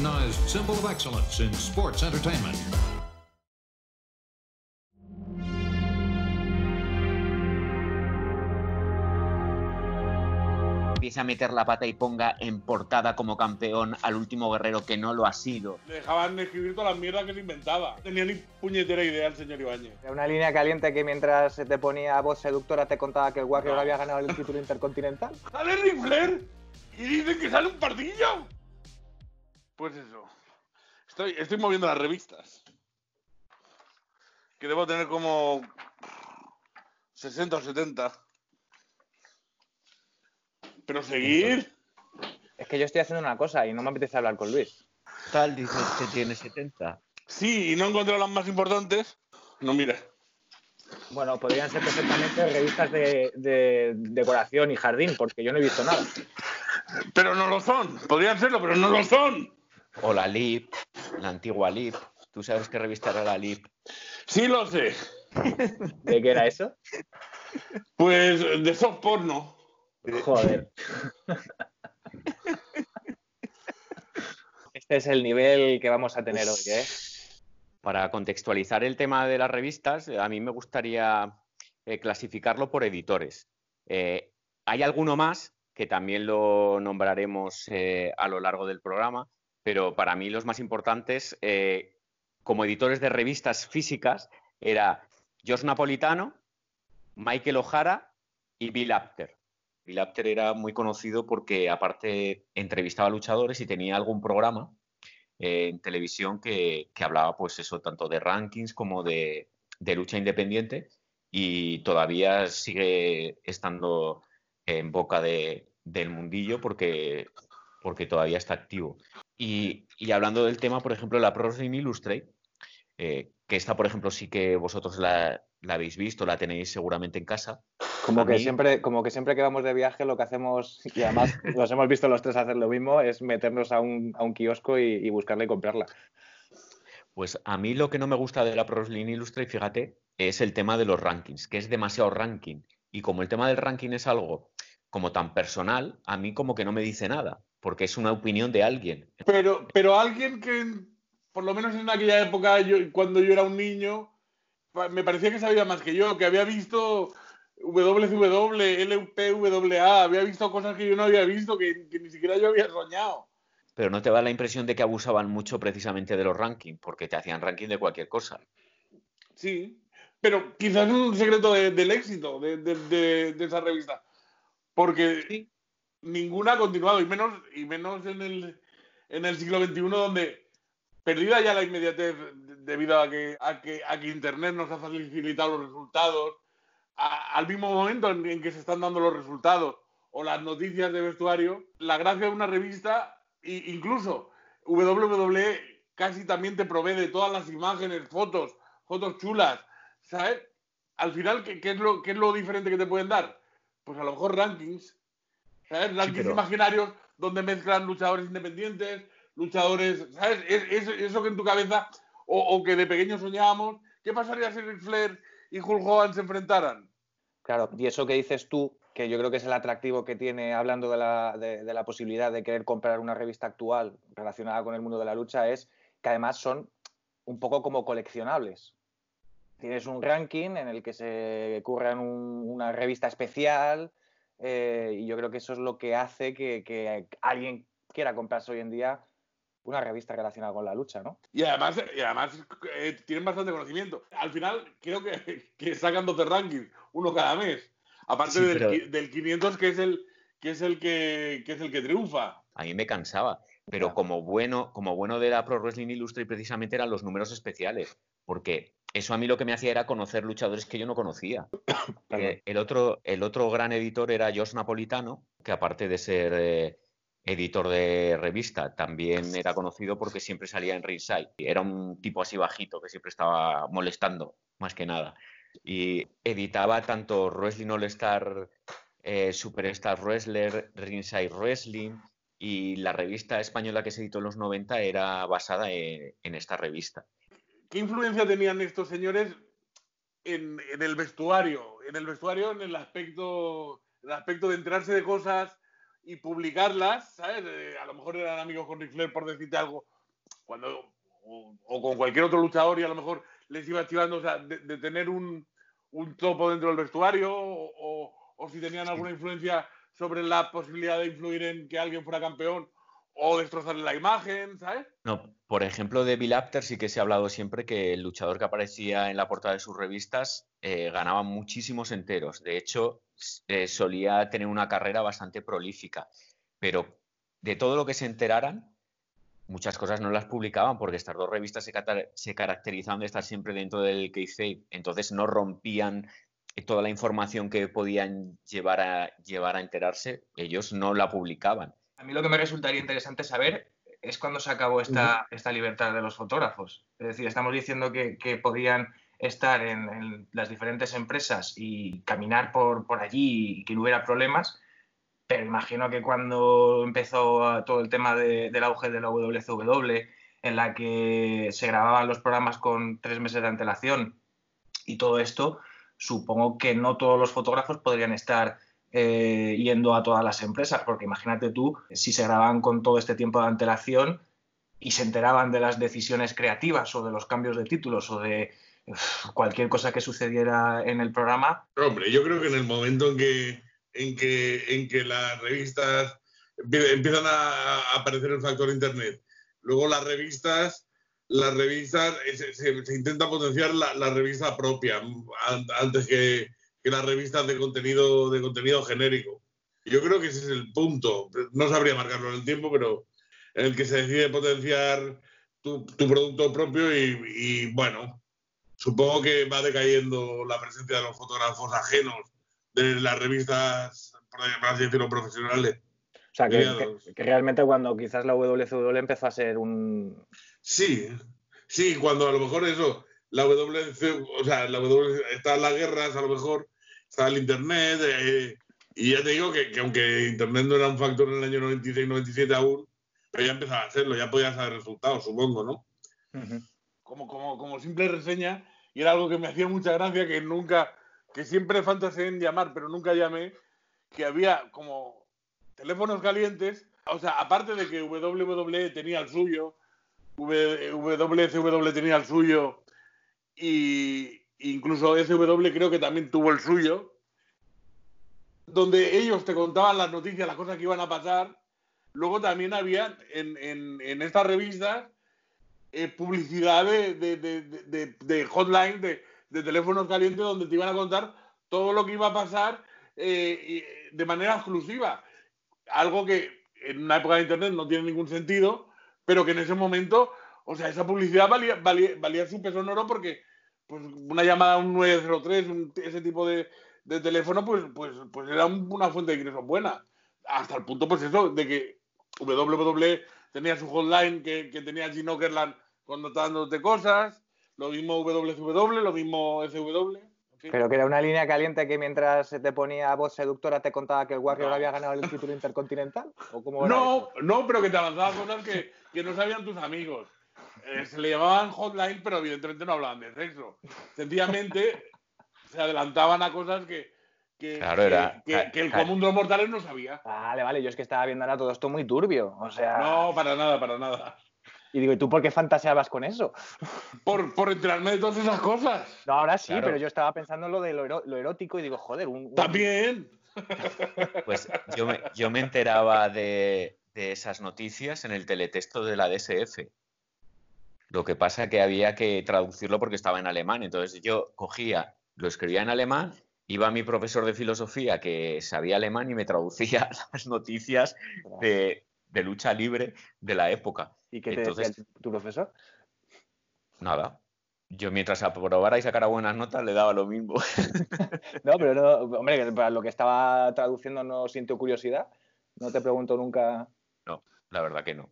recognized symbol of excellence in sports entertainment. empiece a meter la pata y ponga en portada como campeón al último guerrero que no lo ha sido. Le dejaban escribir todas las mierdas que se inventaba. No tenía ni puñetera idea el señor Ibáñez. Era una línea caliente que mientras te ponía voz seductora te contaba que el Warrior había ganado el título intercontinental. ¡Sale Ric Flair! ¡Y dicen que sale un pardillo! Pues eso. Estoy, estoy moviendo las revistas. Que debo tener como 60 o 70. Pero seguir. Es que yo estoy haciendo una cosa y no me apetece hablar con Luis. Tal, dices que tiene 70. Sí, y no he encontrado las más importantes. No, mira. Bueno, podrían ser perfectamente revistas de, de decoración y jardín, porque yo no he visto nada. Pero no lo son. Podrían serlo, pero no lo son. O la LIP, la antigua LIP. ¿Tú sabes qué revista era la LIP? Sí lo sé. ¿De qué era eso? Pues de soft porno. Joder. Este es el nivel que vamos a tener hoy, ¿eh? Para contextualizar el tema de las revistas, a mí me gustaría eh, clasificarlo por editores. Eh, hay alguno más que también lo nombraremos eh, a lo largo del programa, pero para mí los más importantes, eh, como editores de revistas físicas, era Josh Napolitano, Michael O'Hara y Bill Apter. Bill Apter era muy conocido porque aparte entrevistaba luchadores y tenía algún programa eh, en televisión que, hablaba pues eso tanto de rankings como de, lucha independiente y todavía sigue estando en boca de, del mundillo porque, porque todavía está activo. Y, y hablando del tema, por ejemplo, la Pro Wrestling Illustrated, eh, que esta, por ejemplo, sí que vosotros la, la, habéis visto, la tenéis seguramente en casa. Como A que, mí- siempre, como que siempre que vamos de viaje lo que hacemos, y además los hemos visto los tres hacer lo mismo, es meternos a un, a un kiosco y, y buscarla y comprarla. Pues a mí lo que no me gusta de la Pro Wrestling Illustrated, fíjate, es el tema de los rankings, que es demasiado ranking. Y como el tema del ranking es algo como tan personal, a mí como que no me dice nada, porque es una opinión de alguien. Pero, pero alguien que, por lo menos en aquella época, yo, cuando yo era un niño, me parecía que sabía más que yo, que había visto WCW, LP, WA, había visto cosas que yo no había visto, que, que ni siquiera yo había soñado. Pero no te da la impresión de que abusaban mucho precisamente de los rankings, porque te hacían ranking de cualquier cosa. Sí, pero quizás es un secreto de- del éxito de, de- de- de esa revista. Porque ninguna ha continuado, y menos, y menos en, el, en el siglo XXI, donde perdida ya la inmediatez de- debido a que, a que, a que Internet nos ha facilitado los resultados, al mismo momento en, en que se están dando los resultados o las noticias de vestuario, la gracia de una revista, e incluso WWE casi también te provee de todas las imágenes, fotos, fotos chulas, ¿sabes? Al final, ¿qué, qué es lo, ¿qué es lo diferente que te pueden dar? Pues a lo mejor rankings, ¿sabes? Rankings pero- imaginarios donde mezclan luchadores independientes, luchadores, ¿sabes? Es, es- eso que en tu cabeza, o, o que de pequeño soñábamos, ¿qué pasaría si Ric Flair y Hulk Hogan se enfrentaran? Claro, y eso que dices tú, que yo creo que es el atractivo que tiene, hablando de la, de- de la posibilidad de querer comprar una revista actual relacionada con el mundo de la lucha, es que además son un poco como coleccionables. Tienes un ranking en el que se curran un- una revista especial eh, y yo creo que eso es lo que hace que, que alguien quiera comprarse hoy en día una revista relacionada con la lucha, ¿no? Y además, y además eh, tienen bastante conocimiento. Al final, creo que, que sacan 12 rankings, uno cada mes. Aparte Sí, del, pero- qui- del 500, que es el que, es el que, que es el que triunfa. A mí me cansaba, pero como bueno, como bueno de la Pro Wrestling Illustrated precisamente eran los números especiales, porque eso a mí lo que me hacía era conocer luchadores que yo no conocía. Eh, el, otro, el otro gran editor era Josh Napolitano, que aparte de ser eh, editor de revista, también era conocido porque siempre salía en Ringside. Era un tipo así bajito que siempre estaba molestando, más que nada. Y editaba tanto Wrestling All Star, eh, Superstar Wrestler, Ringside Wrestling, y la revista española que se editó en los 90 era basada en, en esta revista. ¿Qué influencia tenían estos señores en, en el vestuario? En el vestuario, en el aspecto, el aspecto de enterarse de cosas y publicarlas, ¿sabes? Eh, a lo mejor eran amigos con Ric Flair por decirte algo, cuando, o, con cualquier otro luchador y a lo mejor les iba activando, o sea, de, tener un, un, topo dentro del vestuario o, o si tenían alguna influencia sobre la posibilidad de influir en que alguien fuera campeón o destrozarle la imagen, ¿sabes? No, por ejemplo, de Bill Apter sí que se ha hablado siempre que el luchador que aparecía en la portada de sus revistas eh, ganaba muchísimos enteros. De hecho, eh, solía tener una carrera bastante prolífica. Pero de todo lo que se enteraran, muchas cosas no las publicaban porque estas dos revistas se, caracterizaban de estar siempre dentro del kayfabe. Entonces no rompían toda la información que podían llevar a, llevar a enterarse, ellos no la publicaban. A mí lo que me resultaría interesante saber es cuándo se acabó esta, esta libertad de los fotógrafos. Es decir, estamos diciendo que, que podían estar en, las diferentes empresas y caminar por, por allí y que no hubiera problemas, pero imagino que cuando empezó todo el tema del auge de la WCW, en la que se grababan los programas con tres meses de antelación y todo esto, supongo que no todos los fotógrafos podrían estar eh, yendo a todas las empresas, porque imagínate tú, si se grababan con todo este tiempo de antelación y se enteraban de las decisiones creativas o de los cambios de títulos o de cualquier cosa que sucediera en el programa. Hombre, yo creo que en el momento en que, en que, en que las revistas empiezan a aparecer el factor Internet, luego las revistas las revistas, se, se, intenta potenciar la, la, revista propia antes que, que, las revistas de contenido, de contenido genérico. Yo creo que ese es el punto. No sabría marcarlo en el tiempo, pero en el que se decide potenciar tu, tu producto propio y, y, bueno, supongo que va decayendo la presencia de los fotógrafos ajenos de las revistas, por así decirlo, profesionales. O sea, que, que, realmente cuando quizás la WCW empezó a ser un, Sí, sí, cuando a lo mejor eso, la WC, o sea, la W, están las guerras, a lo mejor está el Internet, eh, y ya te digo que, aunque Internet no era un factor en el año 96-97 aún, pero ya empezaba a hacerlo, ya podías saber resultados, supongo, ¿no? como, como, como simple reseña, y era algo que me hacía mucha gracia, que nunca, que siempre fantaseé en llamar, pero nunca llamé, que había como teléfonos calientes, o sea, aparte de que WWE tenía el suyo, WCW tenía el suyo y incluso SW creo que también tuvo el suyo, donde ellos te contaban las noticias, las cosas que iban a pasar. Luego también había en, en, en estas revistas eh, publicidad de, de, de, de hotline, de, teléfonos calientes, donde te iban a contar todo lo que iba a pasar eh, de manera exclusiva. Algo que en una época de Internet no tiene ningún sentido, pero que en ese momento, o sea, esa publicidad valía, valía, valía su peso en oro porque pues, una llamada a un 903, ese tipo de, de, teléfono, pues, pues, pues era una fuente de ingresos buena. Hasta el punto, pues eso, de que WWE tenía su hotline que, que tenía Gene Okerland contándote cosas, lo mismo WCW, lo mismo SW. Pero que era una línea caliente que mientras se te ponía voz seductora te contaba que el Warrior había ganado el título intercontinental. ¿O cómo no, no, pero que te avanzaba cosas que, que no sabían tus amigos. Eh, se le llamaban hotline, pero evidentemente no hablaban de sexo. Sencillamente se adelantaban a cosas que, que, que, el común de los mortales no sabía. Vale, vale, yo es que estaba viendo ahora todo esto muy turbio. O sea. No, para nada, para nada. Y digo, ¿y tú por qué fantaseabas con eso? Por, por enterarme de todas esas cosas. No, ahora sí, pero yo estaba pensando en lo de lo, erótico y digo, joder, un. También. Pues yo me, yo me enteraba de, de esas noticias en el teletexto de la DSF. Lo que pasa que había que traducirlo porque estaba en alemán. Entonces yo cogía, lo escribía en alemán, iba a mi profesor de filosofía que sabía alemán y me traducía las noticias de, de lucha libre de la época. ¿Y qué te Entonces, decía tu profesor? Nada. Yo mientras aprobara y sacara buenas notas le daba lo mismo. no, pero no, hombre, para lo que estaba traduciendo no siento curiosidad. No te pregunto nunca. No, la verdad que no.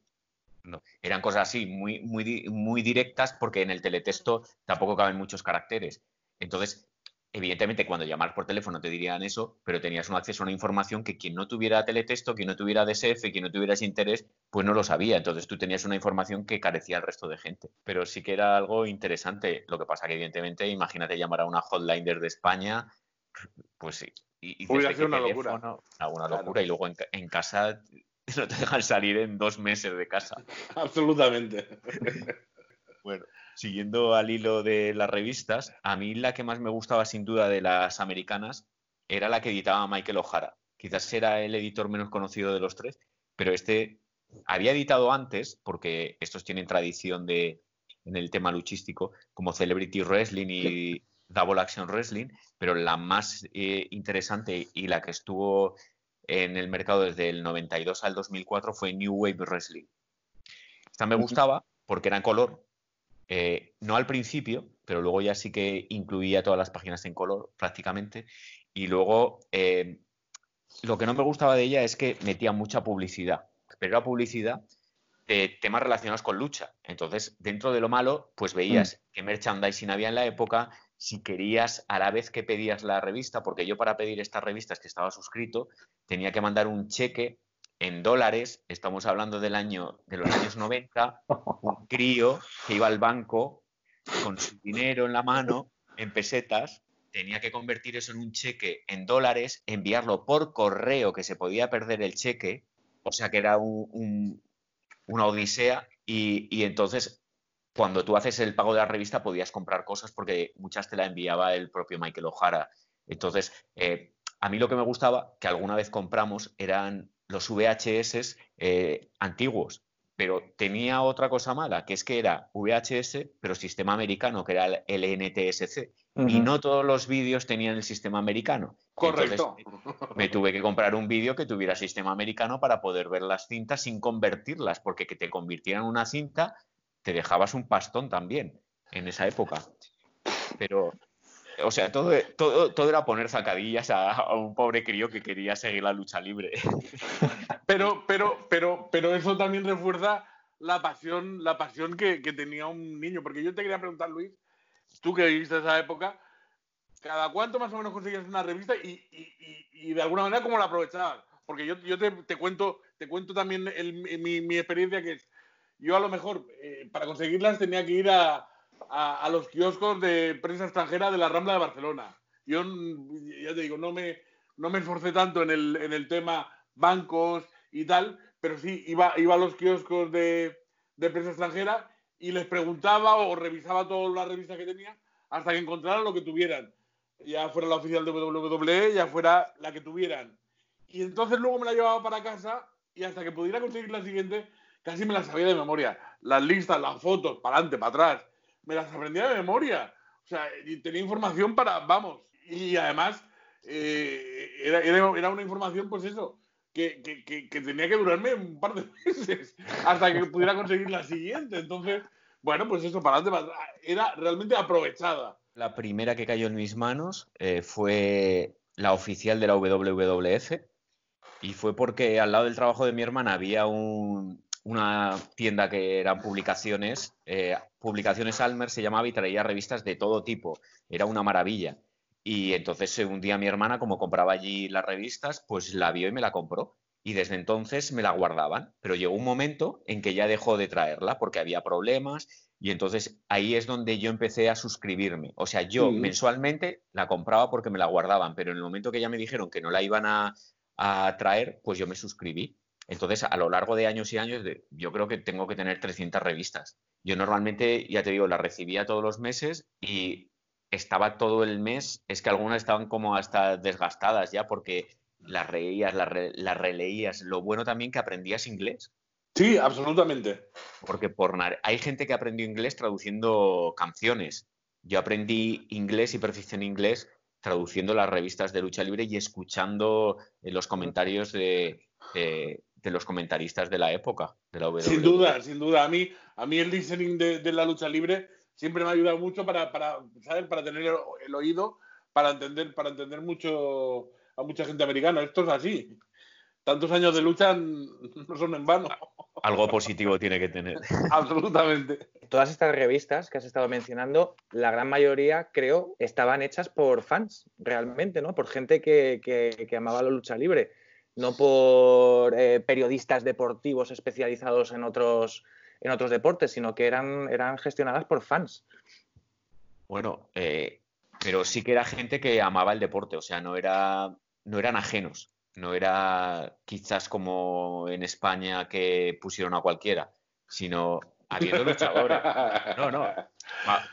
No. Eran cosas así, muy, muy, muy directas, porque en el teletexto tampoco caben muchos caracteres. Entonces, Evidentemente, cuando llamar por teléfono te dirían eso, pero tenías un acceso a una información que quien no tuviera teletexto, quien no tuviera DSF, quien no tuviera ese interés, pues no lo sabía. Entonces tú tenías una información que carecía al resto de gente. Pero sí que era algo interesante. Lo que pasa que, evidentemente, imagínate llamar a una hotline desde España, pues sí, Y, sido una locura. Una locura. Y luego en, casa no te dejan salir en dos meses de casa. Absolutamente. bueno, siguiendo al hilo de las revistas, a mí la que más me gustaba sin duda de las americanas era la que editaba Michael O'Hara. Quizás era el editor menos conocido de los tres, pero este había editado antes, porque estos tienen tradición de, en el tema luchístico, como Celebrity Wrestling y Double Action Wrestling, pero la más eh, interesante y la que estuvo en el mercado desde el 92 al 2004 fue New Wave Wrestling. Esta me gustaba porque era en color, eh, no al principio, pero luego ya sí que incluía todas las páginas en color prácticamente. Y luego eh, lo que no me gustaba de ella es que metía mucha publicidad, pero era publicidad de temas relacionados con lucha. Entonces, dentro de lo malo, pues veías mm. qué merchandising había en la época, si querías a la vez que pedías la revista, porque yo para pedir estas revistas que estaba suscrito tenía que mandar un cheque en dólares, estamos hablando del año de los años 90, un crío que iba al banco con su dinero en la mano en pesetas, tenía que convertir eso en un cheque en dólares, enviarlo por correo que se podía perder el cheque, o sea que era un, una odisea y, entonces cuando tú haces el pago de la revista podías comprar cosas porque muchas te la enviaba el propio Michael O'Hara. Entonces, eh, a mí lo que me gustaba, que alguna vez compramos, eran los VHS eh, antiguos, pero tenía otra cosa mala, que es que era VHS, pero sistema americano, que era el NTSC. Y no todos los vídeos tenían el sistema americano. Correcto. me tuve que comprar un vídeo que tuviera sistema americano para poder ver las cintas sin convertirlas, porque que te convirtieran una cinta, te dejabas un pastón también en esa época. Pero o sea, todo, todo, todo era poner zancadillas a, un pobre crío que quería seguir la lucha libre. Pero, pero, pero, pero eso también refuerza la pasión, la pasión que, tenía un niño. Porque yo te quería preguntar, Luis, tú que viviste esa época, ¿cada cuánto más o menos conseguías una revista y, de alguna manera cómo la aprovechabas? Porque yo, yo te, cuento, te cuento también mi, experiencia, que es, yo a lo mejor eh, para conseguirlas tenía que ir a, a, los kioscos de prensa extranjera de la Rambla de Barcelona. Yo, ya te digo, no me, no me esforcé tanto en el, en el tema bancos y tal, pero sí iba, iba a los kioscos de, de prensa extranjera y les preguntaba o revisaba todas las revistas que tenía hasta que encontraran lo que tuvieran. Ya fuera la oficial de WWE, ya fuera la que tuvieran. Y entonces luego me la llevaba para casa y hasta que pudiera conseguir la siguiente, casi me la sabía de memoria. Las listas, las fotos, para adelante, para atrás me las aprendía de memoria. O sea, tenía información para, vamos, y además eh, era, era, una información, pues eso, que, que, que, tenía que durarme un par de meses hasta que pudiera conseguir la siguiente. Entonces, bueno, pues eso, para adelante, era realmente aprovechada. La primera que cayó en mis manos eh, fue la oficial de la WWF y fue porque al lado del trabajo de mi hermana había un, una tienda que eran publicaciones, eh, publicaciones Almer se llamaba y traía revistas de todo tipo, era una maravilla. Y entonces eh, un día mi hermana, como compraba allí las revistas, pues la vio y me la compró. Y desde entonces me la guardaban. Pero llegó un momento en que ya dejó de traerla porque había problemas. Y entonces ahí es donde yo empecé a suscribirme. O sea, yo mensualmente la compraba porque me la guardaban. Pero en el momento que ya me dijeron que no la iban a, a traer, pues yo me suscribí. Entonces, a lo largo de años y años, yo creo que tengo que tener 300 revistas. Yo normalmente, ya te digo, las recibía todos los meses y estaba todo el mes, es que algunas estaban como hasta desgastadas ya porque las reías, las, releías. Lo bueno también que aprendías inglés. Sí, absolutamente. Porque por hay gente que aprendió inglés traduciendo canciones. Yo aprendí inglés y perfeccioné inglés traduciendo las revistas de lucha libre y escuchando eh, los comentarios de, de los comentaristas de la época de la Sin duda, sin duda. A mí, a mí el listening de, la lucha libre siempre me ha ayudado mucho para, para, para tener el, oído, para entender, para entender mucho a mucha gente americana. Esto es así. Tantos años de lucha no son en vano. Algo positivo tiene que tener. Absolutamente. Todas estas revistas que has estado mencionando, la gran mayoría, creo, estaban hechas por fans, realmente, ¿no? Por gente que, que amaba la lucha libre no por eh, periodistas deportivos especializados en otros, en otros deportes, sino que eran, eran gestionadas por fans. Bueno, eh, pero sí que era gente que amaba el deporte, o sea, no era no eran ajenos. No era quizás como en España que pusieron a cualquiera, sino habiendo luchadores. No, no.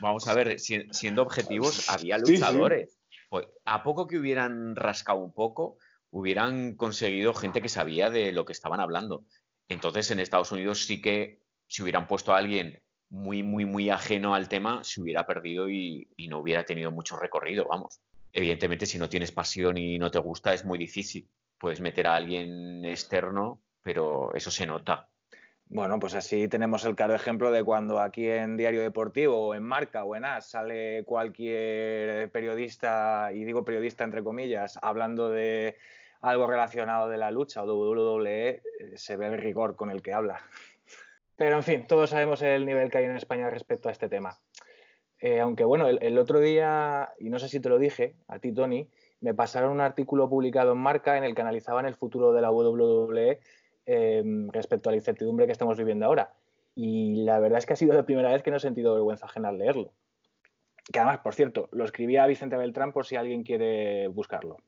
vamos a ver, siendo objetivos, había luchadores. Pues, a poco que hubieran rascado un poco, hubieran conseguido gente que sabía de lo que estaban hablando. Entonces, en Estados Unidos sí que si hubieran puesto a alguien muy, muy, muy ajeno al tema, se hubiera perdido y, no hubiera tenido mucho recorrido, vamos. Evidentemente, si no tienes pasión y no te gusta, es muy difícil. Puedes meter a alguien externo, pero eso se nota. Bueno, pues así tenemos el claro ejemplo de cuando aquí en Diario Deportivo o en Marca o en AS sale cualquier periodista, y digo periodista entre comillas, hablando de algo relacionado de la lucha o WWE, eh, se ve el rigor con el que habla. Pero en fin, todos sabemos el nivel que hay en España respecto a este tema. Eh, aunque bueno, el, otro día, y no sé si te lo dije, a ti Tony, me pasaron un artículo publicado en Marca en el que analizaban el futuro de la WWE Em, respecto a la incertidumbre que estamos viviendo ahora. Y la verdad es que ha sido la primera vez que no he sentido vergüenza ajena al leerlo. Que además, por cierto, lo escribía Vicente Beltrán por si alguien quiere buscarlo.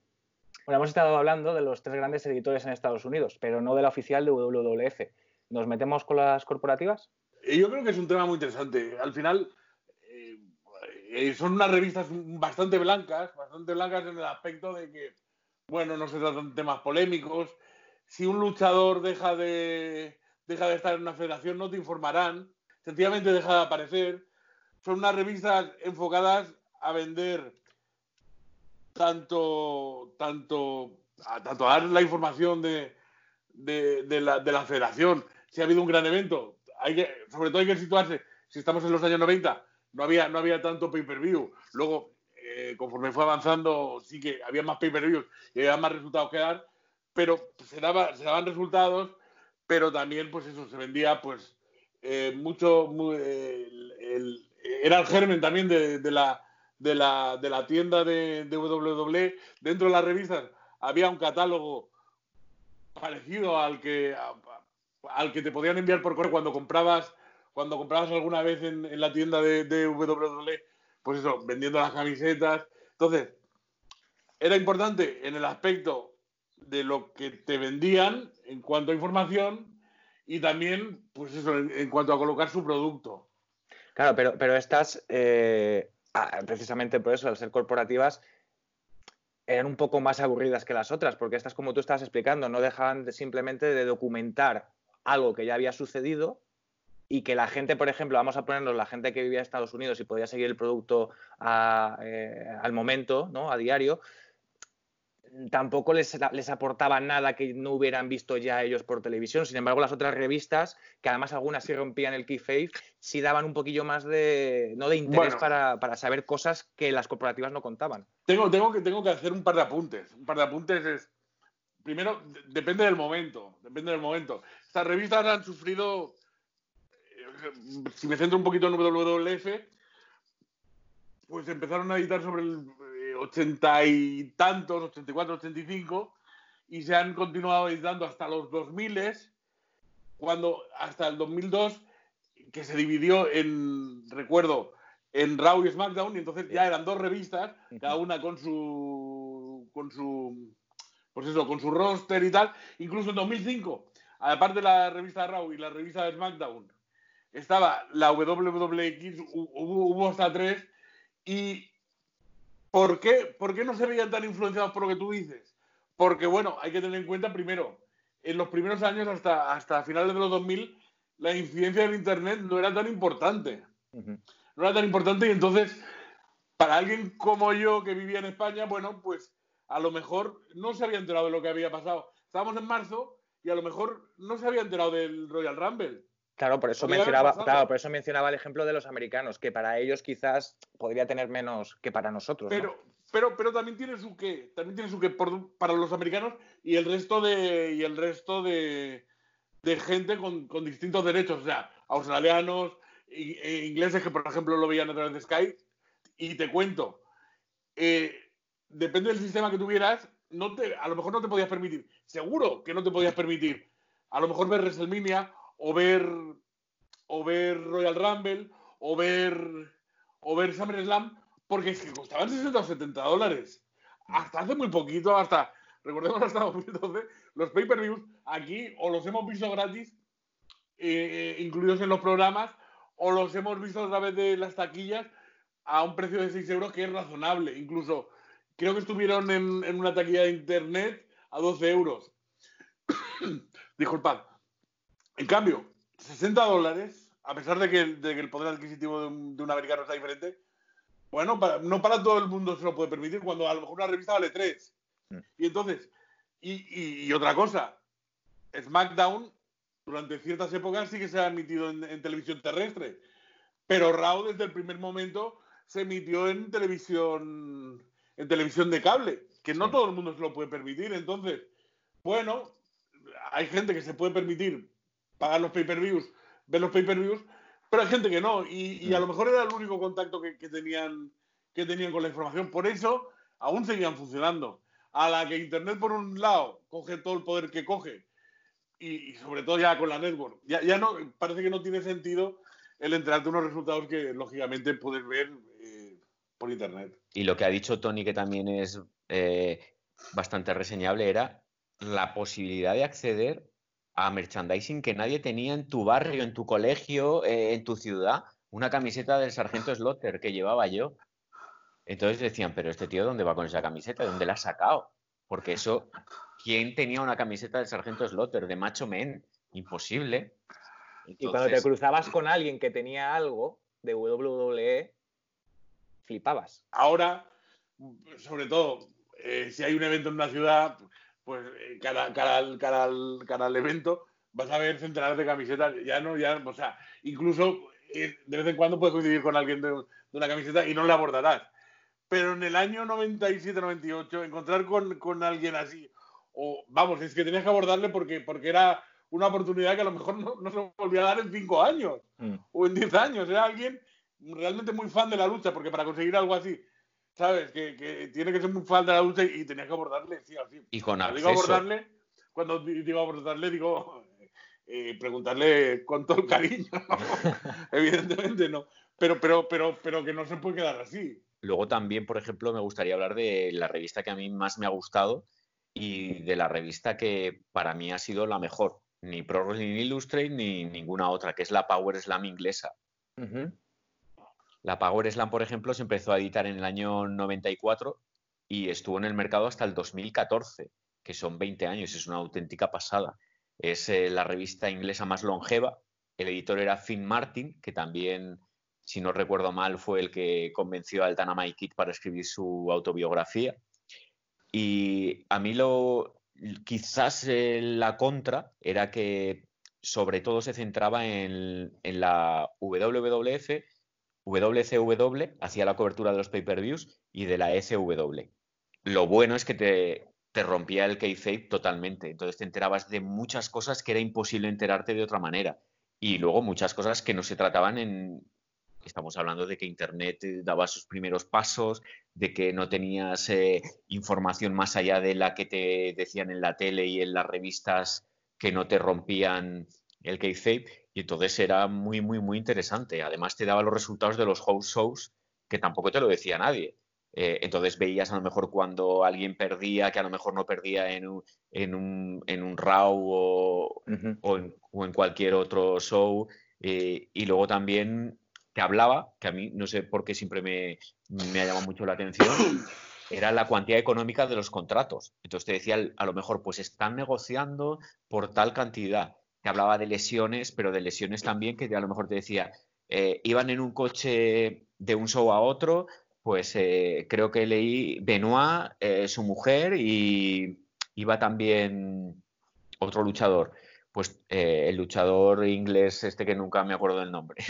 Bueno, hemos estado hablando de los tres grandes editores en Estados Unidos, pero no de la oficial de WWF. ¿Nos metemos con las corporativas? Eh, yo creo que es un tema muy interesante. Al final, eh, eh, son unas revistas bastante blancas, bastante blancas en el aspecto de que, bueno, no se tratan temas polémicos, si un luchador deja de, deja de estar en una federación, no te informarán, sencillamente deja de aparecer. Son unas revistas enfocadas a vender tanto, tanto, a, tanto dar la información de, de, la, de, la, federación. Si ha habido un gran evento, hay que, sobre todo hay que situarse, si estamos en los años 90, no había, no había tanto pay-per-view. Luego, eh, conforme fue avanzando, sí que había más pay-per-views y había más resultados que dar pero se, daba, se daban resultados, pero también, pues eso, se vendía, pues, eh, mucho, era el germen también de, la, de, la, de la tienda de, de WWE. Dentro de las revistas había un catálogo parecido al que, al que te podían enviar por correo cuando comprabas, cuando comprabas alguna vez en, la tienda de, de WWE, pues eso, vendiendo las camisetas. Entonces, era importante en el aspecto de lo que te vendían en cuanto a información y también, pues eso, en, cuanto a colocar su producto. Claro, pero, pero estas, eh, precisamente por eso, al ser corporativas, eran un poco más aburridas que las otras, porque estas, como tú estabas explicando, no dejaban simplemente de documentar algo que ya había sucedido y que la gente, por ejemplo, vamos a ponernos la gente que vivía en Estados Unidos y podía seguir el producto eh, al momento, ¿no? a diario, tampoco les, les, aportaba nada que no hubieran visto ya ellos por televisión. Sin embargo, las otras revistas, que además algunas sí rompían el key sí daban un poquillo más de, no de interés para, saber cosas que las corporativas no contaban. Tengo, tengo, que, tengo que hacer un par de apuntes. Un par de apuntes es, primero, depende del momento, depende del momento. Estas revistas han sufrido, eh, si me centro un poquito en WWF, pues empezaron a editar sobre el ochenta y tantos, 84, 85, y se han continuado editando hasta los 2000, cuando hasta el 2002, que se dividió en, recuerdo, en Raw y SmackDown, y entonces ya eran dos revistas, cada una con su, con su, pues eso, con su roster y tal. Incluso en 2005, aparte de la revista Raw y la revista de SmackDown, estaba la WWX, hubo, hubo hasta tres, y ¿Por qué, no se veían tan influenciados por lo que tú dices? Porque, bueno, hay que tener en cuenta primero, en los primeros años, hasta, hasta finales de los 2000, la incidencia del Internet no era tan importante. No era tan importante y entonces, para alguien como yo que vivía en España, bueno, pues a lo mejor no se había enterado de lo que había pasado. Estábamos en marzo y a lo mejor no se había enterado del Royal Rumble. Claro, por eso mencionaba, claro, por eso mencionaba el ejemplo de los americanos, que para ellos quizás podría tener menos que para nosotros. Pero, pero, pero también tiene su qué, también tiene su qué para los americanos y el resto de, y el resto de, gente con, distintos derechos, o sea, australianos, e ingleses que por ejemplo lo veían a través de Skype. Y te cuento, eh, depende del sistema que tuvieras, no te, a lo mejor no te podías permitir, seguro que no te podías permitir, a lo mejor ver WrestleMania o ver, o ver Royal Rumble, o ver, o ver SummerSlam, porque es que costaban 60 o 70 dólares. Hasta hace muy poquito, hasta, recordemos hasta 2012, los pay-per-views aquí o los hemos visto gratis, eh, incluidos en los programas, o los hemos visto a través de las taquillas a un precio de 6 euros que es razonable. Incluso creo que estuvieron en, en una taquilla de internet a 12 euros. Disculpad. En cambio, 60 dólares, a pesar de que, el poder adquisitivo de un, americano está diferente, bueno, no para todo el mundo se lo puede permitir cuando a lo mejor una revista vale 3. Mm. Y entonces, y, otra cosa, SmackDown durante ciertas épocas sí que se ha emitido en, televisión terrestre, pero Raw desde el primer momento se emitió en televisión en televisión de cable, que no todo el mundo se lo puede permitir. Entonces, bueno, hay gente que se puede permitir pagar los pay-per-views, ver los pay-per-views, pero hay gente que no. Y, a lo mejor era el único contacto que, tenían, que tenían con la información. Por eso aún seguían funcionando. A la que Internet, por un lado, coge todo el poder que coge, y, sobre todo ya con la network, ya, ya, no, parece que no tiene sentido el enterarte unos resultados que, lógicamente, puedes ver eh, por Internet. Y lo que ha dicho Tony, que también es eh, bastante reseñable, era la posibilidad de acceder a merchandising que nadie tenía en tu barrio, en tu colegio, eh, en tu ciudad. Una camiseta del sargento Slaughter que llevaba yo. Entonces decían, pero este tío, ¿dónde va con esa camiseta? ¿De dónde la ha sacado? Porque eso, ¿quién tenía una camiseta del sargento Slaughter, de Macho Men? Imposible. Y cuando te cruzabas con alguien que tenía algo de WWE, flipabas. Ahora, sobre todo, eh, si hay un evento en una ciudad, pues eh, cara, cara, al, cara, al, evento vas a ver centenares de camisetas, ya no, ya, o sea, incluso eh, de vez en cuando puedes coincidir con alguien de, una camiseta y no la abordarás. Pero en el año 97-98, encontrar con, alguien así, o vamos, es que tenías que abordarle porque, porque era una oportunidad que a lo mejor no, no se volvía a dar en cinco años mm. o en diez años. Era alguien realmente muy fan de la lucha, porque para conseguir algo así ¿sabes? Que, tiene que ser muy falta la lucha y, tenía que abordarle, sí, así. Y con acceso. Digo abordarle, cuando digo abordarle, digo eh, preguntarle con todo el cariño. Evidentemente no. Pero, pero, pero, pero que no se puede quedar así. Luego también, por ejemplo, me gustaría hablar de la revista que a mí más me ha gustado y de la revista que para mí ha sido la mejor. Ni Pro Wrestling Illustrated ni ninguna otra, que es la Power Slam inglesa. La Power Slam, por ejemplo, se empezó a editar en el año 94 y estuvo en el mercado hasta el 2014, que son 20 años, es una auténtica pasada. Es eh, la revista inglesa más longeva. El editor era Finn Martin, que también, si no recuerdo mal, fue el que convenció al Dynamite Kid para escribir su autobiografía. Y a mí lo, quizás eh, la contra era que sobre todo se centraba en, en la WWF WCW hacía la cobertura de los pay-per-views y de la SW. Lo bueno es que te, rompía el kayfabe totalmente, entonces te enterabas de muchas cosas que era imposible enterarte de otra manera. Y luego muchas cosas que no se trataban en... Estamos hablando de que Internet daba sus primeros pasos, de que no tenías eh, información más allá de la que te decían en la tele y en las revistas que no te rompían el kayfabe y entonces era muy, muy, muy interesante. Además te daba los resultados de los house shows que tampoco te lo decía nadie. Eh, entonces veías a lo mejor cuando alguien perdía, que a lo mejor no perdía en un, en un, en un RAW o, en, cualquier otro show. Eh, y luego también te hablaba, que a mí no sé por qué siempre me, me ha llamado mucho la atención, era la cuantía económica de los contratos. Entonces te decía, a lo mejor, pues están negociando por tal cantidad hablaba de lesiones, pero de lesiones también que a lo mejor te decía, eh, iban en un coche de un show a otro, pues eh, creo que leí Benoit, eh, su mujer, y iba también otro luchador, pues el luchador inglés este que nunca me acuerdo del nombre,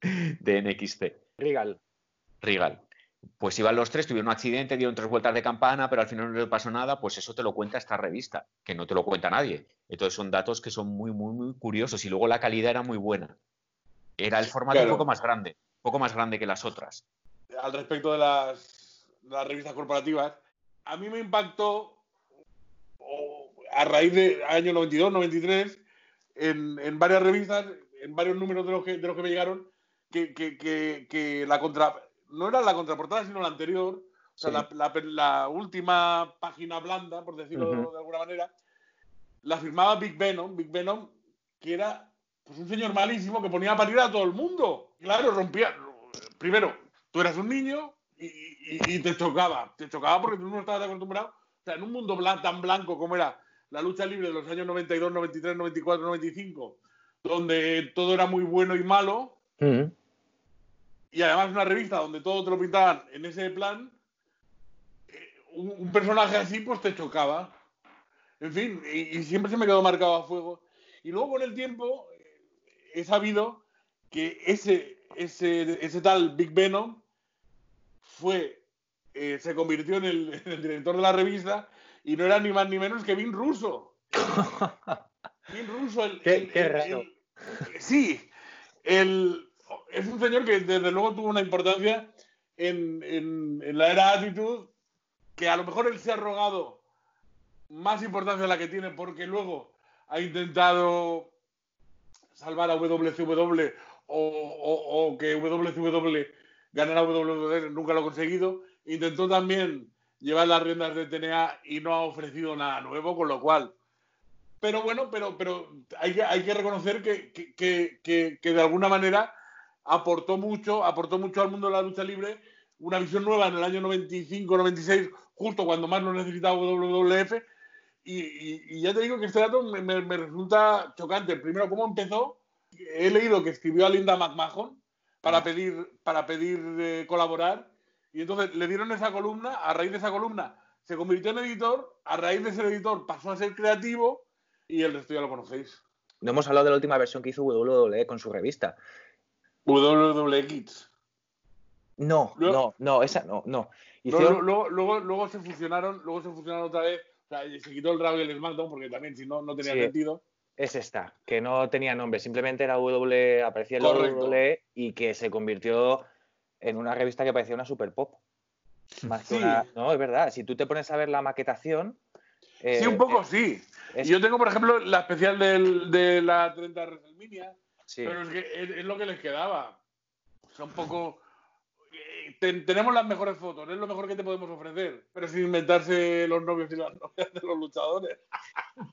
de NXT. Rigal. Rigal pues iban los tres, tuvieron un accidente, dieron tres vueltas de campana, pero al final no le pasó nada, pues eso te lo cuenta esta revista, que no te lo cuenta nadie. Entonces son datos que son muy, muy, muy curiosos y luego la calidad era muy buena. Era el formato un poco más grande, un poco más grande que las otras. Al respecto de las, revistas corporativas, a mí me impactó a raíz del año 92, 93, en, en, varias revistas, en varios números de los que, de los que me llegaron, que, que, que, que la contra no era la contraportada, sino la anterior. O sea, la, la- la última página blanda, por decirlo Ujú. de alguna manera, la firmaba Big Venom, Big Venom, que era pues, un señor malísimo que ponía a parir a todo el mundo. Claro, rompía. Primero, tú eras un niño y, y- y te chocaba. Te chocaba porque tú no estabas acostumbrado. O sea, en un mundo blan- tan blanco como era la lucha libre de los años 92, 93, 94, 95, donde todo era muy bueno y malo, Ujú. Y además una revista donde todo te lo pintaban en ese plan, eh, un, un personaje así pues te chocaba. En fin, y, y siempre se me quedó marcado a fuego. Y luego con el tiempo eh, he sabido que ese, ese, ese tal Big Venom fue, eh, se convirtió en el, en el director de la revista y no era ni más ni menos que Vin Russo. Vin Russo, el, Qué- el- qué el- raro. el- sí, el, es un señor que desde luego tuvo una importancia en, en- la era Attitude, que a lo mejor él se ha rogado más importancia de la que tiene porque luego ha intentado salvar a WCW o, o- o que WCW ganara WWE, nunca lo ha conseguido. Intentó también llevar las riendas de TNA y no ha ofrecido nada nuevo, con lo cual. Pero bueno, pero, pero hay, que, hay que reconocer que- que- que de alguna manera aportó mucho, aportó mucho al mundo de la lucha libre, una visión nueva en el año 95-96, justo cuando más lo necesitaba WWF. Y, y- y ya te digo que este dato me, me- me resulta chocante. Primero, ¿cómo empezó? He leído que escribió a Linda McMahon para pedir, para pedir eh, colaborar. Y entonces le dieron esa columna, a raíz de esa columna se convirtió en editor, a raíz de ser editor pasó a ser creativo y el resto ya lo conocéis. No hemos hablado de la última versión que hizo WWE con su revista. WWE Kids. No, Luego- no, no, esa no, no. Luego, Hicieron- luego, luego, luego se fusionaron, luego se fusionaron otra vez. O sea, se quitó el Raw y el SmackDown porque también si no, no tenía Sí. sentido. Es esta, que no tenía nombre, simplemente era W, aparecía el. W y que se convirtió en una revista que parecía una super pop. Más que Sí. una- No, es verdad, si tú te pones a ver la maquetación. eh, sí, un poco eh, sí. es- Yo tengo, por ejemplo, la especial del- de la 30 WrestleMania, sí. pero es que es, es lo que les quedaba. Son un poco. eh, ten- tenemos las mejores fotos, es lo mejor que te podemos ofrecer, pero sin inventarse los novios y las novias de los luchadores.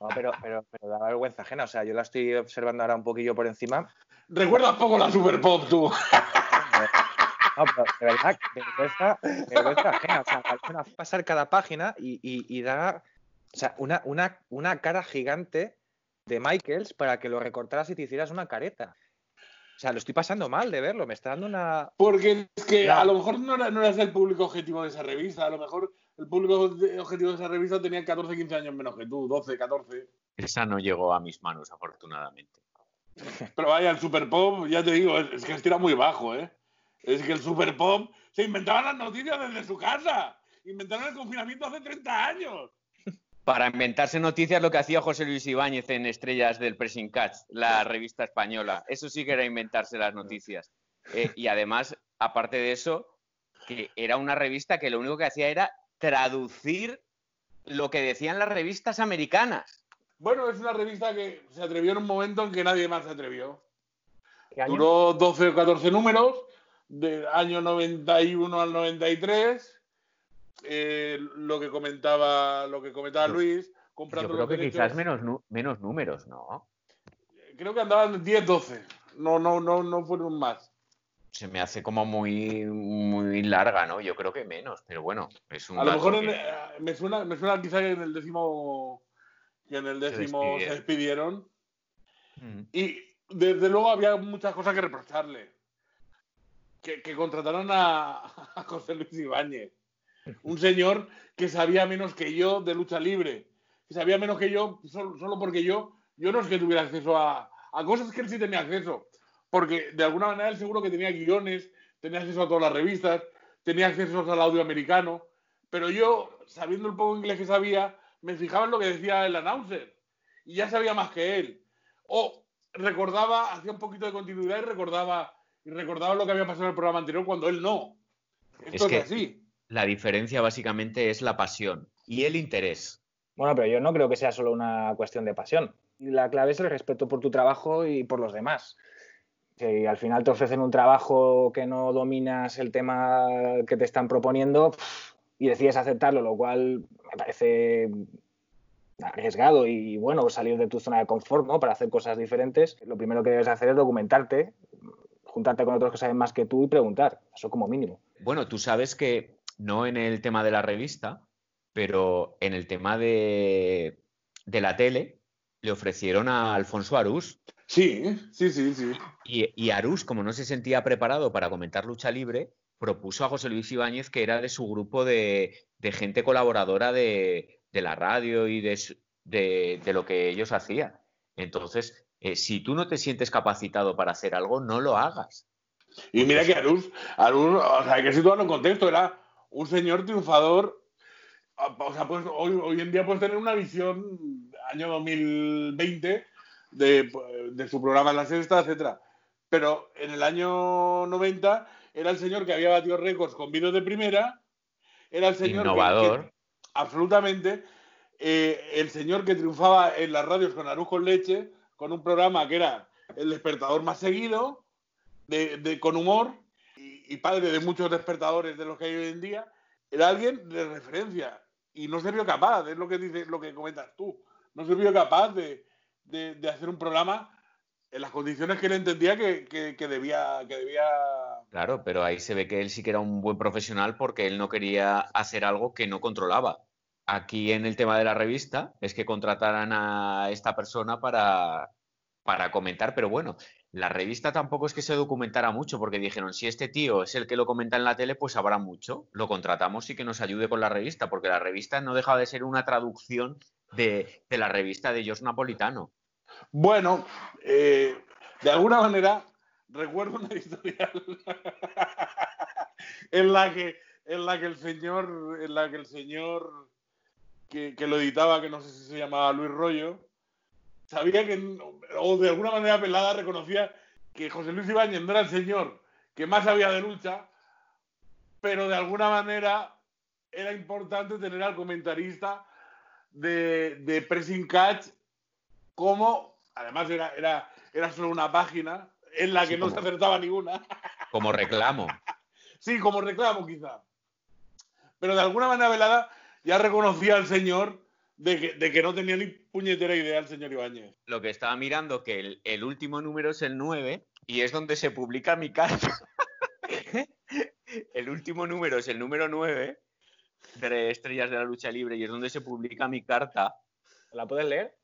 No, pero, pero, pero da vergüenza ajena. O sea, yo la estoy observando ahora un poquillo por encima. Recuerdas poco la Super Pop, tú. No, pero de verdad, de vergüenza, de vergüenza ajena. O sea, pasar cada página y, y, y da o sea, una, una, una cara gigante de Michaels para que lo recortaras y te hicieras una careta. O sea, lo estoy pasando mal de verlo. Me está dando una. Porque es que Claro. a lo mejor no, era- no eras el público objetivo de esa revista, a lo mejor el público objetivo de esa revista tenía 14, 15 años menos que tú, 12, 14. Esa no llegó a mis manos, afortunadamente. Pero vaya, el Super Pop, ya te digo, es, es que estira muy bajo, ¿eh? Es que el Super Pop se inventaban las noticias desde su casa. Inventaron el confinamiento hace 30 años. Para inventarse noticias, lo que hacía José Luis Ibáñez en Estrellas del Pressing Catch, la revista española. Eso sí que era inventarse las noticias. Eh, y además, aparte de eso, que era una revista que lo único que hacía era traducir lo que decían las revistas americanas. Bueno, es una revista que se atrevió en un momento en que nadie más se atrevió. Duró 12 o 14 números, del año 91 al 93. Eh, lo que comentaba, lo que comentaba Yo- Luis, comprando Yo creo los que derechos. quizás menos, menos números, ¿no? Creo que andaban 10, 12. No, no, no, no fueron más. Se me hace como muy, muy larga, ¿no? Yo creo que menos, pero bueno, es un A lo mejor en- que- eh, me suena, me suena quizá que en el décimo que en el décimo se despidieron. despidieron. Mm. Y desde luego había muchas cosas que reprocharle. Que, que contrataron a, a José Luis Ibáñez. Un señor que sabía menos que yo de lucha libre. Que sabía menos que yo solo, solo porque yo, yo no es que tuviera acceso a, a cosas que él sí tenía acceso. Porque de alguna manera él seguro que tenía guiones, tenía acceso a todas las revistas, tenía acceso al audio americano. Pero yo, sabiendo el poco inglés que sabía, me fijaba en lo que decía el announcer. Y ya sabía más que él. O recordaba, hacía un poquito de continuidad y recordaba, y recordaba lo que había pasado en el programa anterior cuando él no. Esto Es es, que- así. La diferencia básicamente es la pasión y el interés. Bueno, pero yo no creo que sea solo una cuestión de pasión. La clave es el respeto por tu trabajo y por los demás. Si al final te ofrecen un trabajo que no dominas el tema que te están proponiendo, y decides aceptarlo, lo cual me parece arriesgado y bueno, salir de tu zona de confort, ¿no? Para hacer cosas diferentes, lo primero que debes hacer es documentarte, juntarte con otros que saben más que tú y preguntar, eso como mínimo. Bueno, tú sabes que no en el tema de la revista, pero en el tema de, de la tele, le ofrecieron a Alfonso Arús. Sí, sí, sí, sí. Y, y Arús, como no se sentía preparado para comentar lucha libre, propuso a José Luis Ibáñez, que era de su grupo de, de gente colaboradora de, de, la radio y de, de, de, lo que ellos hacían. Entonces, eh, si tú no te sientes capacitado para hacer algo, no lo hagas. Y mira que Arús, Arús o sea, hay que situarlo en contexto, era un señor triunfador. O sea, pues hoy, hoy en día puedes tener una visión año 2020 de, de su programa en la sexta, etcétera. Pero en el año 90 era el señor que había batido récords con vídeos de primera, era el señor Innovador. Que, que, absolutamente, eh, el señor que triunfaba en las radios con Arús con leche, con un programa que era el despertador más seguido, de, de, con humor, y, padre de muchos despertadores de los que hay hoy en día, era alguien de referencia y no se vio capaz, es lo que dices, lo que comentas tú, no se vio capaz de, de, de hacer un programa en las condiciones que él entendía que, que, que, debía, que debía. Claro, pero ahí se ve que él sí que era un buen profesional porque él no quería hacer algo que no controlaba. Aquí en el tema de la revista es que contrataran a esta persona para, para comentar, pero bueno, la revista tampoco es que se documentara mucho porque dijeron, si este tío es el que lo comenta en la tele, pues habrá mucho. Lo contratamos y que nos ayude con la revista, porque la revista no dejaba de ser una traducción de, de la revista de Jos Napolitano. Bueno, eh, de alguna manera recuerdo una historia en la que en la que el señor en la que el señor que, que, lo editaba, que no sé si se llamaba Luis Rollo, sabía que o de alguna manera pelada reconocía que José Luis Ibáñez no era el señor que más sabía de lucha, pero de alguna manera era importante tener al comentarista de, de Pressing Catch como, además era, era, era solo una página en la que sí, no como, se acertaba ninguna. Como reclamo. sí, como reclamo quizá. Pero de alguna manera velada ya reconocía al señor de que, de que, no tenía ni puñetera idea el señor Ibáñez. Lo que estaba mirando, que el, el último número es el 9 y es donde se publica mi carta. el último número es el número 9 de Estrellas de la Lucha Libre y es donde se publica mi carta. ¿La puedes leer?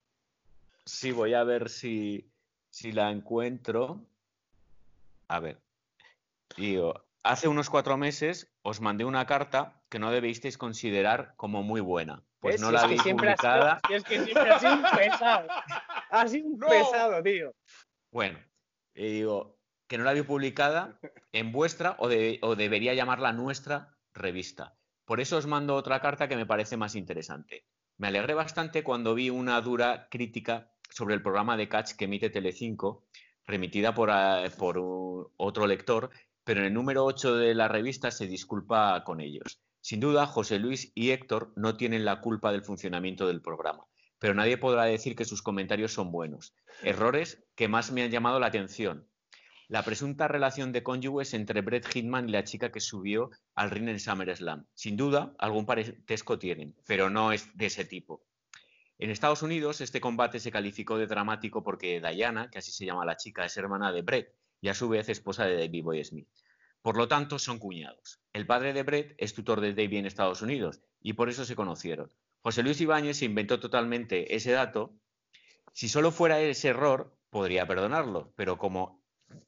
Sí, voy a ver si, si la encuentro. A ver. Digo, hace unos cuatro meses os mandé una carta que no debisteis considerar como muy buena. Pues no la habéis publicada. Sido, es que siempre ha sido un pesado. Ha sido un no. pesado, tío. Bueno, y digo, que no la habéis publicada en vuestra o, de, o debería llamarla nuestra revista. Por eso os mando otra carta que me parece más interesante. Me alegré bastante cuando vi una dura crítica sobre el programa de Catch que emite Telecinco, remitida por, por otro lector, pero en el número 8 de la revista se disculpa con ellos. Sin duda, José Luis y Héctor no tienen la culpa del funcionamiento del programa, pero nadie podrá decir que sus comentarios son buenos. Errores que más me han llamado la atención. La presunta relación de cónyuges entre Brett Hitman y la chica que subió al ring en SummerSlam. Sin duda, algún parentesco tienen, pero no es de ese tipo. En Estados Unidos, este combate se calificó de dramático porque Diana, que así se llama la chica, es hermana de Brett y a su vez esposa de David Boy Smith. Por lo tanto, son cuñados. El padre de Brett es tutor de Davey en Estados Unidos y por eso se conocieron. José Luis Ibáñez inventó totalmente ese dato. Si solo fuera ese error, podría perdonarlo, pero como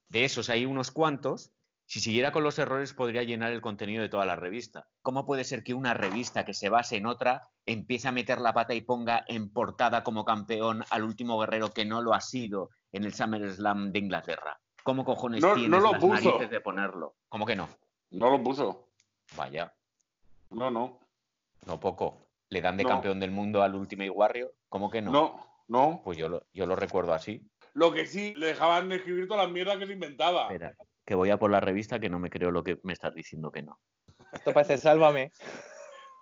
de esos hay unos cuantos, si siguiera con los errores podría llenar el contenido de toda la revista. ¿Cómo puede ser que una revista que se base en otra empiece a meter la pata y ponga en portada como campeón al último guerrero que no lo ha sido en el SummerSlam de Inglaterra? ¿Cómo cojones no, tienes no lo las puso. narices de ponerlo? ¿Cómo que no? No lo puso. Vaya. No, no. No poco. ¿Le dan de no. campeón del mundo al Ultimate Warrior? ¿Cómo que no? No, no. Pues yo lo, yo lo recuerdo así. Lo que sí, le dejaban escribir todas las mierdas que se inventaba. Espera, que voy a por la revista que no me creo lo que me estás diciendo que no. Esto parece sálvame.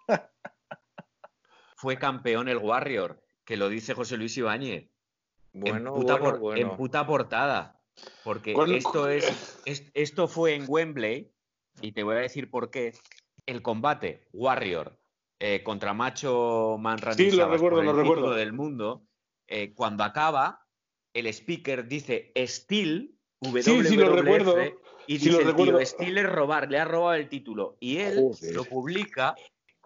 Fue campeón el Warrior, que lo dice José Luis Ibáñez. Bueno, en, puta bueno, por, bueno. en puta portada. Porque esto, es, es- esto fue en Wembley, y te voy a decir por qué. el combate Warrior eh, contra Macho Man Sí, lo recuerdo, por el lo recuerdo. del mundo, eh, cuando acaba, el speaker dice Steel, Sí, sí, lo WWF, recuerdo. y Sí, dice lo recuerdo. tío, Steel es robar, le ha robado el título. Y él Joder. lo publica,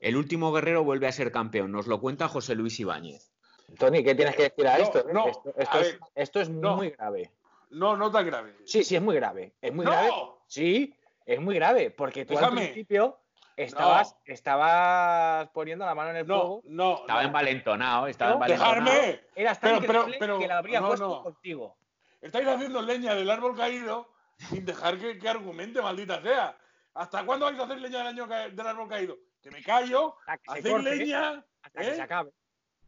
el último guerrero vuelve a ser campeón. Nos lo cuenta José Luis Ibáñez. Tony, ¿qué tienes que decir a No, esto? no, esto, esto a es, ver, esto es no. muy grave. No, no tan grave. Sí, sí, es muy grave. Es muy ¡No! grave. Sí, es muy grave. Porque tú Déjame. al principio estabas, estabas poniendo la mano en el No, fuego. no. Estaba no. envalentonado, estaba No, envalentonado. ¡Dejarme! Eras tan Pero- pero- increíble pero- que la habría no, puesto no. contigo. Estáis haciendo leña del árbol caído sin dejar que, que argumente, maldita sea. ¿Hasta cuándo vais a hacer leña del, año ca- del árbol caído? Que me callo, Hasta que se hacéis leña, hasta que ¿eh? se acabe.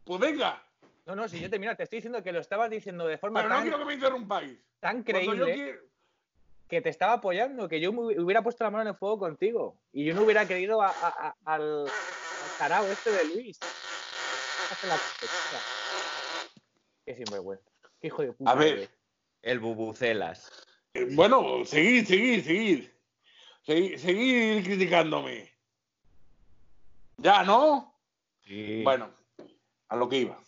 pues venga. No, no, si yo te mira, te estoy diciendo que lo estabas diciendo de forma Pero no tan, quiero que me interrumpáis. tan creíble quiero- que te estaba apoyando, que yo me hubiera puesto la mano en el fuego contigo. Y yo no hubiera querido a- a- a- al, al tarao este de Luis. La. Qué sinvergüenza. Qué hijo de puta. A ver. El bubucelas. Eh, Bueno, seguid, seguid, seguid. Seguid, seguid criticándome. ¿Ya, no? Sí. Bueno, a lo que iba.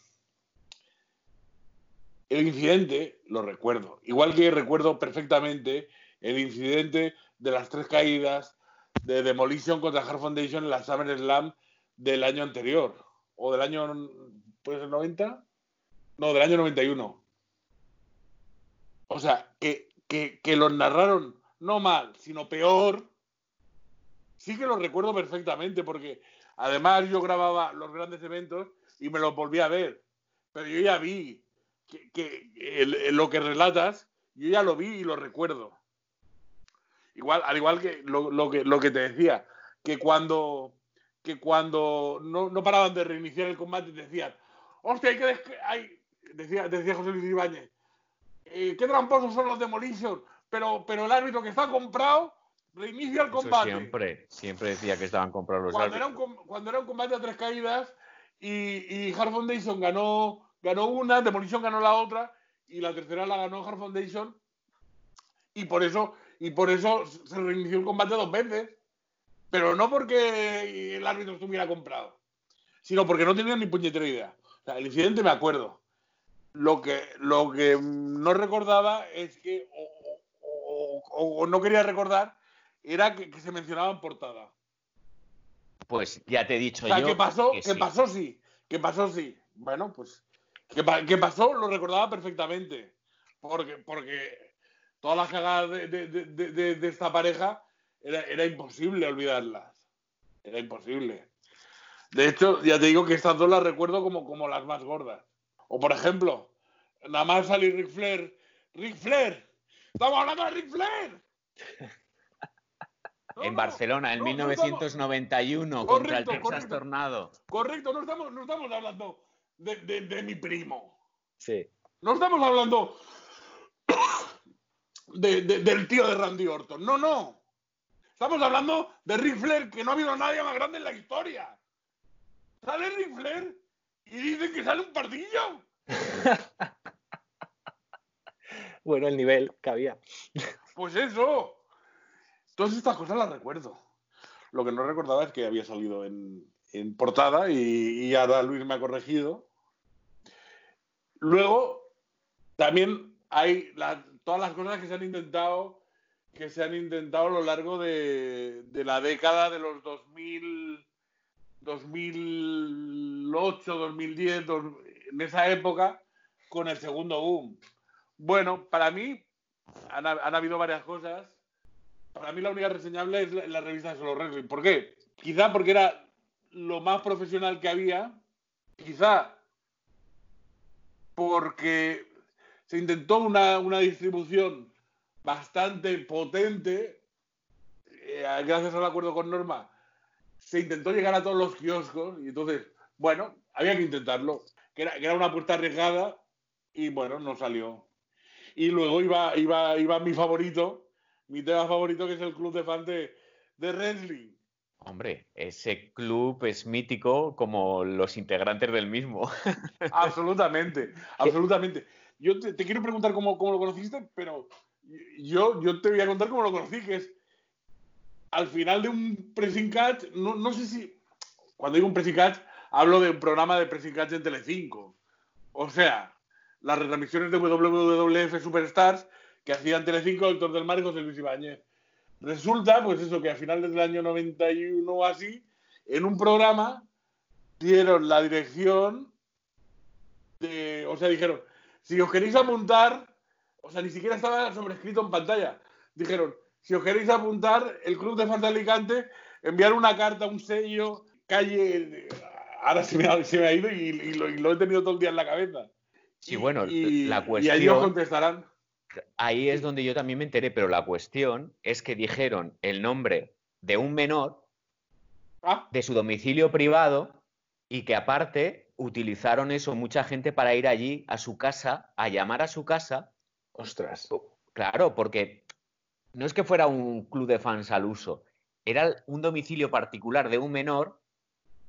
El incidente lo recuerdo. Igual que recuerdo perfectamente el incidente de las tres caídas de Demolition contra Hard Foundation en la Summer Slam del año anterior. O del año. ¿Puede ser 90? No, del año 91. O sea, que, que, que los narraron no mal, sino peor. Sí que lo recuerdo perfectamente, porque además yo grababa los grandes eventos y me los volví a ver. Pero yo ya vi que, que el- el- lo que relatas, yo ya lo vi y lo recuerdo. Igual, al igual que lo, lo que lo que te decía, que cuando que cuando no, no paraban de reiniciar el combate decían, hostia, hay que hay-", decía, decía José Luis Ibáñez, "eh, qué tramposos son los Demolition, pero, pero el árbitro que está comprado reinicia el Eso combate. siempre, siempre decía que estaban comprados los Cuando era, un, cuando era un combate a tres caídas y, y Hard Foundation ganó, ganó una, Demolition ganó la otra y la tercera la ganó Hard Foundation y por eso y por eso se reinició el combate dos veces. Pero no porque el árbitro estuviera comprado, sino porque no tenían ni puñetera idea. O sea, el incidente me acuerdo. Lo que, lo que no recordaba es que, o, o- o- o no quería recordar, era que, que se mencionaba en portada. Pues ya te he dicho O sea, yo. ¿qué pasó? que ¿Qué sí. pasó? Sí. ¿Qué pasó? Sí. Bueno, pues. ¿Qué, pa- qué pasó? Lo recordaba perfectamente. Porque, porque todas las cagadas de, de- de- esta pareja era, era imposible olvidarlas. Era imposible. De hecho, ya te digo que estas dos las recuerdo como, como las más gordas. O por ejemplo, nada más salir Ric Flair. ¡Ric Flair! ¡Estamos hablando de Ric Flair! No, En no, Barcelona, en no, no estamos- 1991, contra el Texas correcto. Tornado. Correcto, no estamos, no estamos hablando de, de- de mi primo. Sí. No estamos hablando de- de- del tío de Randy Orton. No, no. Estamos hablando de Ric Flair, que no ha habido nadie más grande en la historia. Sale Ric Flair y dicen que sale un pardillo. Bueno, el nivel que había. Pues eso. Todas estas cosas las recuerdo. Lo que no recordaba es que había salido en, en portada y, y ahora Luis me ha corregido. Luego, también hay la- todas las cosas que se han intentado que se han intentado a lo largo de, de la década de los 2000, 2008, 2010, dos- en esa época, con el segundo boom. Bueno, para mí han, ha- han habido varias cosas. Para mí la única reseñable es la, la revista de Solo Wrestling. ¿Por qué? Quizá porque era lo más profesional que había. Quizá porque se intentó una, una distribución bastante potente. eh, gracias al acuerdo con Norma, se intentó llegar a todos los kioscos y entonces, bueno, había que intentarlo. Que era, que era una apuesta arriesgada y bueno, no salió. Y luego iba, iba, iba mi favorito, mi tema favorito, que es el club de fans de, de wrestling. Hombre, ese club es mítico como los integrantes del mismo. Absolutamente, absolutamente. Yo te, te quiero preguntar cómo, cómo lo conociste, pero yo, yo te voy a contar cómo lo conocí, que es al final de un pressing catch, no, no sé si. Cuando digo un pressing catch, hablo de un programa de pressing catch en Telecinco. O sea, las retransmisiones de WWF Superstars que hacían Telecinco, Doctor del Mar y José Luis Ibáñez. Resulta, pues eso, que a finales del año 91 o así, en un programa dieron la dirección de, o sea, dijeron, si os queréis apuntar, o sea, ni siquiera estaba sobrescrito en pantalla, dijeron, si os queréis apuntar, el Club de Fans de Alicante, enviar una carta, un sello, calle, ahora se me ha, se me ha ido y, lo, he tenido todo el día en la cabeza. Sí, bueno, la cuestión... Y ahí os contestarán. Ahí es donde yo también me enteré, pero la cuestión es que dijeron el nombre de un menor ah. de su domicilio privado y que aparte utilizaron eso mucha gente para ir allí a su casa, a llamar a su casa. Ostras. Claro, porque no es que fuera un club de fans al uso, era un domicilio particular de un menor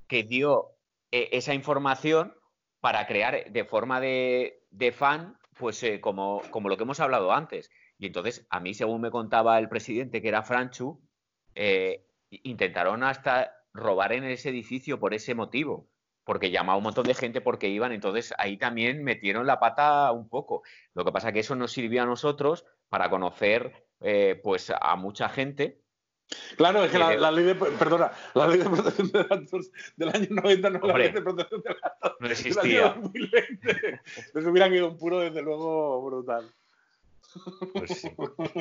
que dio eh, esa información para crear de forma de, fan, pues eh, como, como, lo que hemos hablado antes. Y entonces, a mí, según me contaba el presidente, que era Franchu, eh, intentaron hasta robar en ese edificio por ese motivo porque llamaba un montón de gente porque iban, entonces ahí también metieron la pata un poco. Lo que pasa que eso nos sirvió a nosotros para conocer eh, pues a mucha gente. Claro, es que la, ley de perdona, la ley de protección de datos del año 90 no la ley de protección de datos. No existía. Les hubieran ido un puro, desde luego, brutal. Pues sí.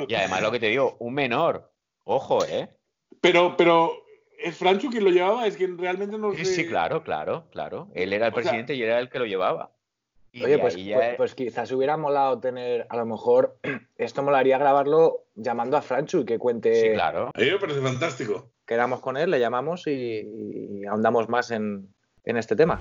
Y además lo que te digo, un menor. Ojo, ¿eh? Pero, pero ¿Es Franchu quien lo llevaba? Es quien realmente no Sí, sí, claro, claro, claro. Él era el presidente y era el que lo llevaba. Oye, pues, pues, pues, quizás hubiera molado tener, a lo mejor, esto molaría grabarlo llamando a Franchu y que cuente. Sí, claro. A mí me parece fantástico. Quedamos con él, le llamamos y, ahondamos más en, en este tema.